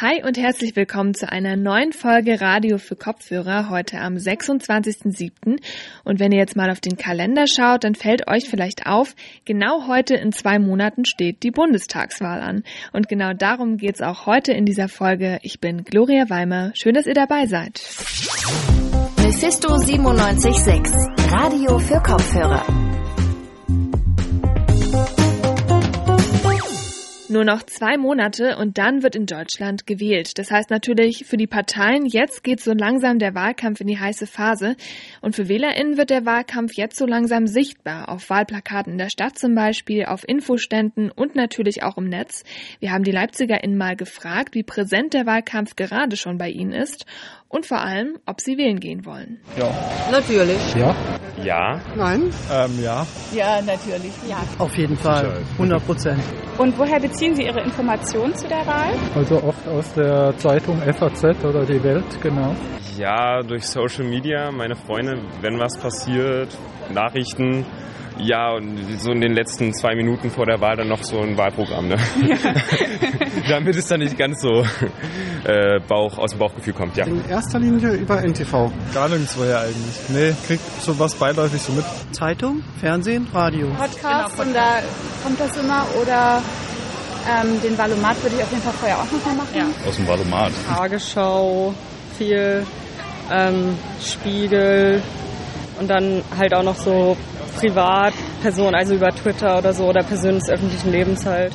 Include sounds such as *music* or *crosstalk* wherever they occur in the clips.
Hi und herzlich willkommen zu einer neuen Folge Radio für Kopfhörer heute am 26.07. Und wenn ihr jetzt mal auf den Kalender schaut, dann fällt euch vielleicht auf, genau heute in zwei Monaten steht die Bundestagswahl an. Und genau darum geht's auch heute in dieser Folge. Ich bin Gloria Weimer. Schön, dass ihr dabei seid. Mephisto 976, Radio für Kopfhörer. Nur noch zwei Monate und dann wird in Deutschland gewählt. Das heißt natürlich für die Parteien, jetzt geht so langsam der Wahlkampf in die heiße Phase. Und für WählerInnen wird der Wahlkampf jetzt so langsam sichtbar. Auf Wahlplakaten in der Stadt zum Beispiel, auf Infoständen und natürlich auch im Netz. Wir haben die LeipzigerInnen mal gefragt, wie präsent der Wahlkampf gerade schon bei ihnen ist und vor allem, ob sie wählen gehen wollen. Ja. Natürlich. Ja. Ja. Nein. Ähm, ja. Ja, natürlich. Ja. Auf jeden Fall. 100 Prozent. Und woher beziehen Sie Ihre Informationen zu der Wahl? Also oft aus der Zeitung FAZ oder die Welt, genau. Ja, durch Social Media, meine Freunde, wenn was passiert, Nachrichten. Ja, und so in den letzten zwei Minuten vor der Wahl dann noch so ein Wahlprogramm, ne? Ja. *laughs* Damit es dann nicht ganz so äh, Bauch, aus dem Bauchgefühl kommt, ja. In erster Linie über NTV. Gar nirgendwoher eigentlich. Nee, kriegt sowas beiläufig so mit. Zeitung, Fernsehen, Radio. Podcast, genau, Podcast. und da kommt das immer oder ähm, den Valomat würde ich auf jeden Fall vorher auch nochmal machen. Ja. Aus dem Valomat. Tagesschau, viel ähm, Spiegel und dann halt auch noch so Privatpersonen, also über Twitter oder so oder Personen des öffentlichen Lebens halt.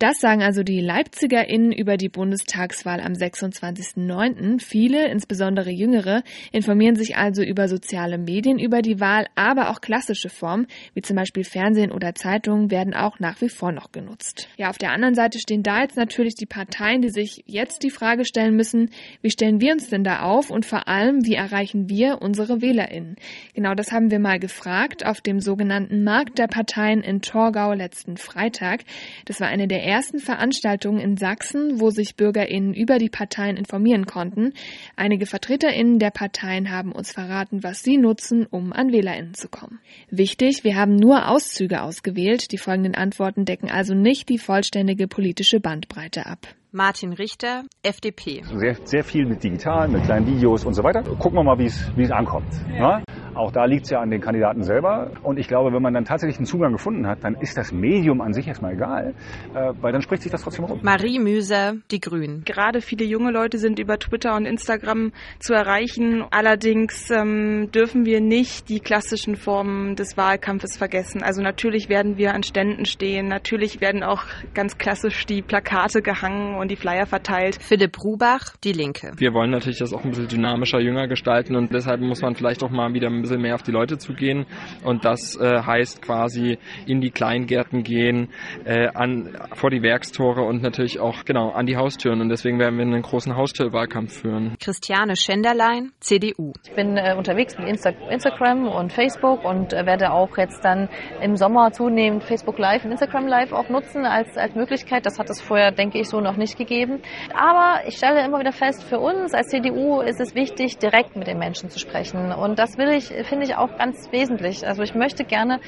Das sagen also die LeipzigerInnen über die Bundestagswahl am 26.09. Viele, insbesondere Jüngere, informieren sich also über soziale Medien über die Wahl, aber auch klassische Formen, wie zum Beispiel Fernsehen oder Zeitungen, werden auch nach wie vor noch genutzt. Ja, auf der anderen Seite stehen da jetzt natürlich die Parteien, die sich jetzt die Frage stellen müssen, wie stellen wir uns denn da auf und vor allem, wie erreichen wir unsere WählerInnen? Genau das haben wir mal gefragt auf dem sogenannten Markt der Parteien in Torgau letzten Freitag. Das war eine der ersten Veranstaltungen in Sachsen, wo sich BürgerInnen über die Parteien informieren konnten. Einige VertreterInnen der Parteien haben uns verraten, was sie nutzen, um an WählerInnen zu kommen. Wichtig, wir haben nur Auszüge ausgewählt. Die folgenden Antworten decken also nicht die vollständige politische Bandbreite ab. Martin Richter, FDP. Sehr, sehr viel mit digital, mit kleinen Videos und so weiter. Gucken wir mal, wie es ankommt. Ja. Auch da liegt es ja an den Kandidaten selber. Und ich glaube, wenn man dann tatsächlich einen Zugang gefunden hat, dann ist das Medium an sich erstmal egal, äh, weil dann spricht sich das trotzdem rum. Marie Müser, Die Grünen. Gerade viele junge Leute sind über Twitter und Instagram zu erreichen. Allerdings ähm, dürfen wir nicht die klassischen Formen des Wahlkampfes vergessen. Also natürlich werden wir an Ständen stehen, natürlich werden auch ganz klassisch die Plakate gehangen und die Flyer verteilt. Philipp Rubach, Die Linke. Wir wollen natürlich das auch ein bisschen dynamischer, jünger gestalten und deshalb muss man vielleicht auch mal wieder ein bisschen mehr auf die Leute zu gehen. Und das äh, heißt quasi in die Kleingärten gehen, äh, an, vor die Werkstore und natürlich auch genau an die Haustüren. Und deswegen werden wir einen großen Haustürwahlkampf führen. Christiane Schenderlein, CDU. Ich bin äh, unterwegs mit Insta Instagram und Facebook und äh, werde auch jetzt dann im Sommer zunehmend Facebook Live und Instagram Live auch nutzen als, als Möglichkeit. Das hat es vorher, denke ich, so noch nicht gegeben. Aber ich stelle immer wieder fest, für uns als CDU ist es wichtig, direkt mit den Menschen zu sprechen. Und das will ich finde ich auch ganz wesentlich. Also ich möchte gerne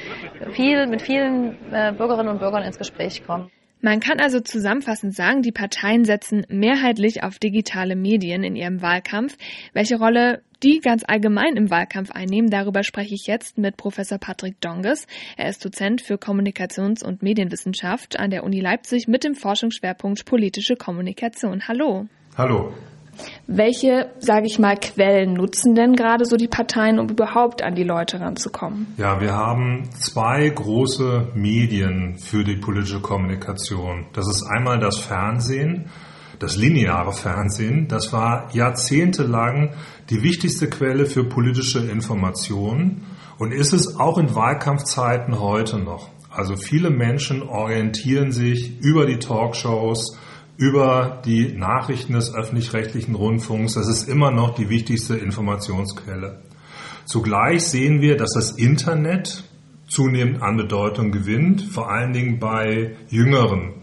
viel mit vielen äh, Bürgerinnen und Bürgern ins Gespräch kommen. Man kann also zusammenfassend sagen, die Parteien setzen mehrheitlich auf digitale Medien in ihrem Wahlkampf. Welche Rolle die ganz allgemein im Wahlkampf einnehmen, darüber spreche ich jetzt mit Professor Patrick Donges. Er ist Dozent für Kommunikations- und Medienwissenschaft an der Uni Leipzig mit dem Forschungsschwerpunkt politische Kommunikation. Hallo. Hallo. Welche, sage ich mal, Quellen nutzen denn gerade so die Parteien, um überhaupt an die Leute ranzukommen? Ja, wir haben zwei große Medien für die politische Kommunikation. Das ist einmal das Fernsehen, das lineare Fernsehen. Das war jahrzehntelang die wichtigste Quelle für politische Informationen und ist es auch in Wahlkampfzeiten heute noch. Also viele Menschen orientieren sich über die Talkshows, über die Nachrichten des öffentlich-rechtlichen Rundfunks. Das ist immer noch die wichtigste Informationsquelle. Zugleich sehen wir, dass das Internet zunehmend an Bedeutung gewinnt, vor allen Dingen bei Jüngeren.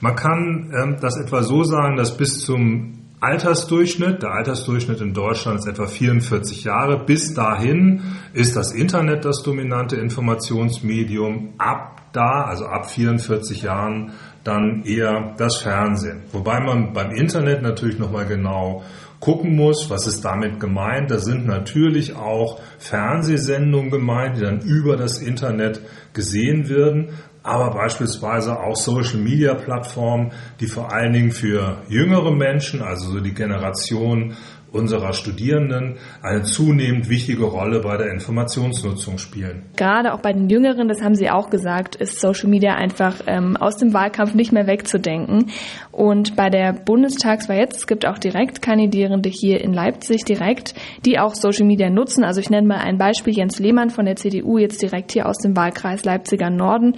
Man kann ähm, das etwa so sagen, dass bis zum Altersdurchschnitt, der Altersdurchschnitt in Deutschland ist etwa 44 Jahre, bis dahin ist das Internet das dominante Informationsmedium. Ab da, also ab 44 Jahren, dann eher das Fernsehen. Wobei man beim Internet natürlich nochmal genau gucken muss, was ist damit gemeint. Da sind natürlich auch Fernsehsendungen gemeint, die dann über das Internet gesehen werden, aber beispielsweise auch Social-Media-Plattformen, die vor allen Dingen für jüngere Menschen, also so die Generation unserer Studierenden eine zunehmend wichtige Rolle bei der Informationsnutzung spielen. Gerade auch bei den Jüngeren, das haben Sie auch gesagt, ist Social Media einfach ähm, aus dem Wahlkampf nicht mehr wegzudenken. Und bei der Bundestagswahl jetzt, es gibt auch Direktkandidierende hier in Leipzig direkt, die auch Social Media nutzen. Also ich nenne mal ein Beispiel, Jens Lehmann von der CDU, jetzt direkt hier aus dem Wahlkreis Leipziger Norden.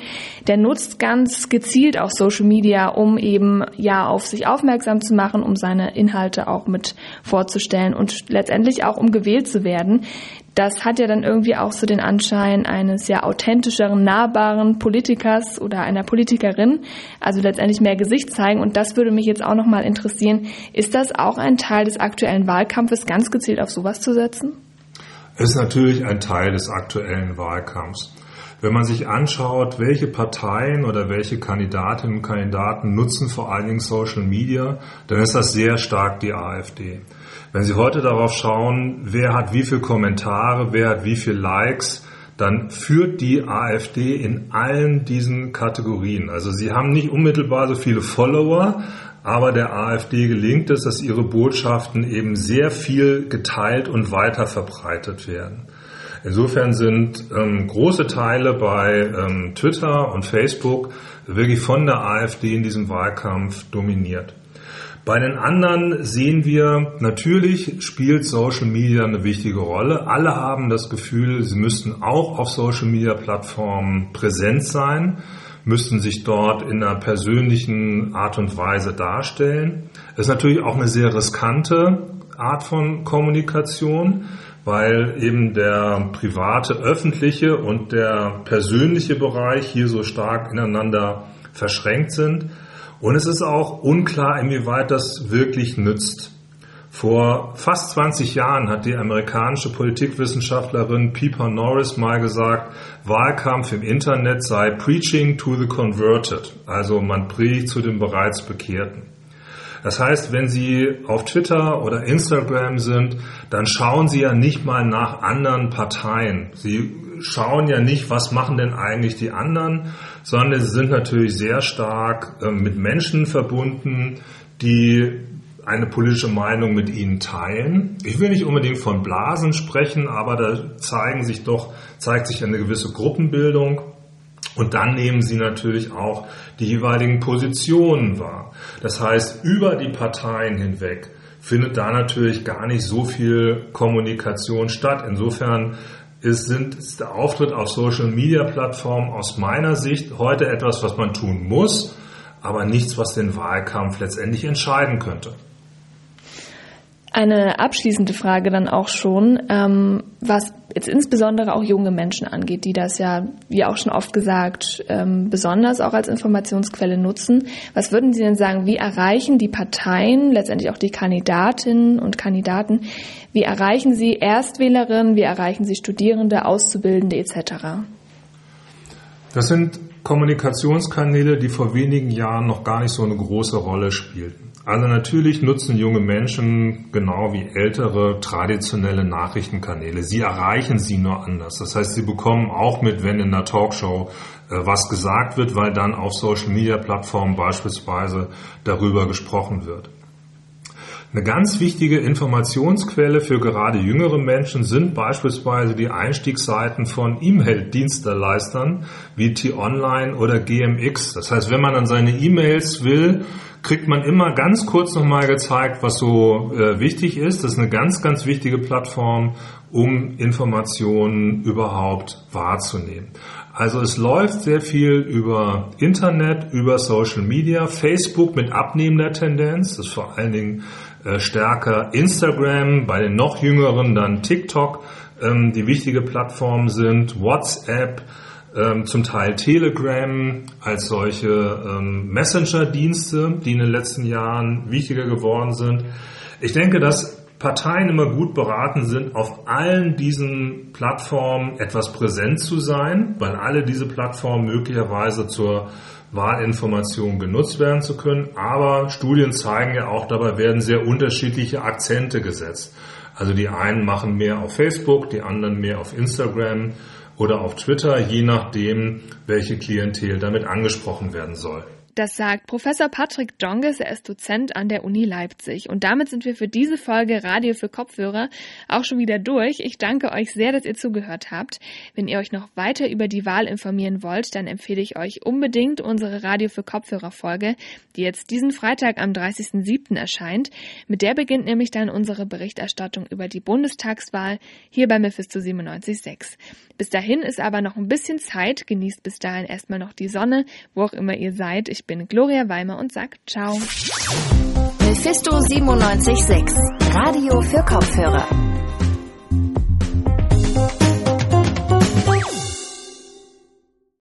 Der nutzt ganz gezielt auch Social Media, um eben ja auf sich aufmerksam zu machen, um seine Inhalte auch mit vorzustellen stellen und letztendlich auch um gewählt zu werden. Das hat ja dann irgendwie auch so den Anschein eines ja authentischeren, nahbaren Politikers oder einer Politikerin, also letztendlich mehr Gesicht zeigen. Und das würde mich jetzt auch nochmal interessieren. Ist das auch ein Teil des aktuellen Wahlkampfes, ganz gezielt auf sowas zu setzen? Ist natürlich ein Teil des aktuellen Wahlkampfs. Wenn man sich anschaut, welche Parteien oder welche Kandidatinnen und Kandidaten nutzen vor allen Dingen Social Media, dann ist das sehr stark die AfD. Wenn Sie heute darauf schauen, wer hat wie viele Kommentare, wer hat wie viele Likes, dann führt die AfD in allen diesen Kategorien. Also sie haben nicht unmittelbar so viele Follower, aber der AfD gelingt es, dass ihre Botschaften eben sehr viel geteilt und weiter verbreitet werden. Insofern sind ähm, große Teile bei ähm, Twitter und Facebook wirklich von der AfD in diesem Wahlkampf dominiert. Bei den anderen sehen wir, natürlich spielt Social Media eine wichtige Rolle. Alle haben das Gefühl, sie müssten auch auf Social Media Plattformen präsent sein, müssten sich dort in einer persönlichen Art und Weise darstellen. Es ist natürlich auch eine sehr riskante Art von Kommunikation, weil eben der private, öffentliche und der persönliche Bereich hier so stark ineinander verschränkt sind. Und es ist auch unklar, inwieweit das wirklich nützt. Vor fast 20 Jahren hat die amerikanische Politikwissenschaftlerin Pippa Norris mal gesagt, Wahlkampf im Internet sei Preaching to the Converted, also man predigt zu den bereits Bekehrten. Das heißt, wenn Sie auf Twitter oder Instagram sind, dann schauen Sie ja nicht mal nach anderen Parteien. Sie schauen ja nicht, was machen denn eigentlich die anderen, sondern sie sind natürlich sehr stark äh, mit Menschen verbunden, die eine politische Meinung mit ihnen teilen. Ich will nicht unbedingt von Blasen sprechen, aber da zeigen sich doch, zeigt sich eine gewisse Gruppenbildung. Und dann nehmen sie natürlich auch die jeweiligen Positionen wahr. Das heißt, über die Parteien hinweg findet da natürlich gar nicht so viel Kommunikation statt. Insofern ist, sind, ist der Auftritt auf Social Media Plattformen aus meiner Sicht heute etwas, was man tun muss, aber nichts, was den Wahlkampf letztendlich entscheiden könnte. Eine abschließende Frage dann auch schon, ähm, was jetzt insbesondere auch junge Menschen angeht, die das ja, wie auch schon oft gesagt, ähm, besonders auch als Informationsquelle nutzen. Was würden Sie denn sagen, wie erreichen die Parteien, letztendlich auch die Kandidatinnen und Kandidaten, wie erreichen sie Erstwählerinnen, wie erreichen sie Studierende, Auszubildende etc.? Das sind Kommunikationskanäle, die vor wenigen Jahren noch gar nicht so eine große Rolle spielten. Also natürlich nutzen junge Menschen genau wie ältere traditionelle Nachrichtenkanäle. Sie erreichen sie nur anders. Das heißt, sie bekommen auch mit, wenn in einer Talkshow äh, was gesagt wird, weil dann auf Social Media Plattformen beispielsweise darüber gesprochen wird. Eine ganz wichtige Informationsquelle für gerade jüngere Menschen sind beispielsweise die Einstiegsseiten von E-Mail-Dienstleistern wie T-Online oder GMX. Das heißt, wenn man an seine E-Mails will, kriegt man immer ganz kurz nochmal gezeigt, was so äh, wichtig ist. Das ist eine ganz, ganz wichtige Plattform, um Informationen überhaupt wahrzunehmen. Also es läuft sehr viel über Internet, über Social Media, Facebook mit abnehmender Tendenz, das ist vor allen Dingen äh, stärker Instagram, bei den noch jüngeren dann TikTok, ähm, die wichtige Plattformen sind, WhatsApp, ähm, zum Teil Telegram als solche ähm, Messenger-Dienste, die in den letzten Jahren wichtiger geworden sind. Ich denke, dass Parteien immer gut beraten sind, auf allen diesen Plattformen etwas präsent zu sein, weil alle diese Plattformen möglicherweise zur Wahlinformationen genutzt werden zu können. Aber Studien zeigen ja auch, dabei werden sehr unterschiedliche Akzente gesetzt. Also die einen machen mehr auf Facebook, die anderen mehr auf Instagram oder auf Twitter, je nachdem, welche Klientel damit angesprochen werden soll. Das sagt Professor Patrick Donges, er ist Dozent an der Uni Leipzig. Und damit sind wir für diese Folge Radio für Kopfhörer auch schon wieder durch. Ich danke euch sehr, dass ihr zugehört habt. Wenn ihr euch noch weiter über die Wahl informieren wollt, dann empfehle ich euch unbedingt unsere Radio für Kopfhörer Folge, die jetzt diesen Freitag am 30.07. erscheint. Mit der beginnt nämlich dann unsere Berichterstattung über die Bundestagswahl hier bei Mephisto 97.6. Bis dahin ist aber noch ein bisschen Zeit. Genießt bis dahin erstmal noch die Sonne, wo auch immer ihr seid. Ich bin Gloria Weimer und sag ciao. Mephisto 97.6 Radio für Kopfhörer.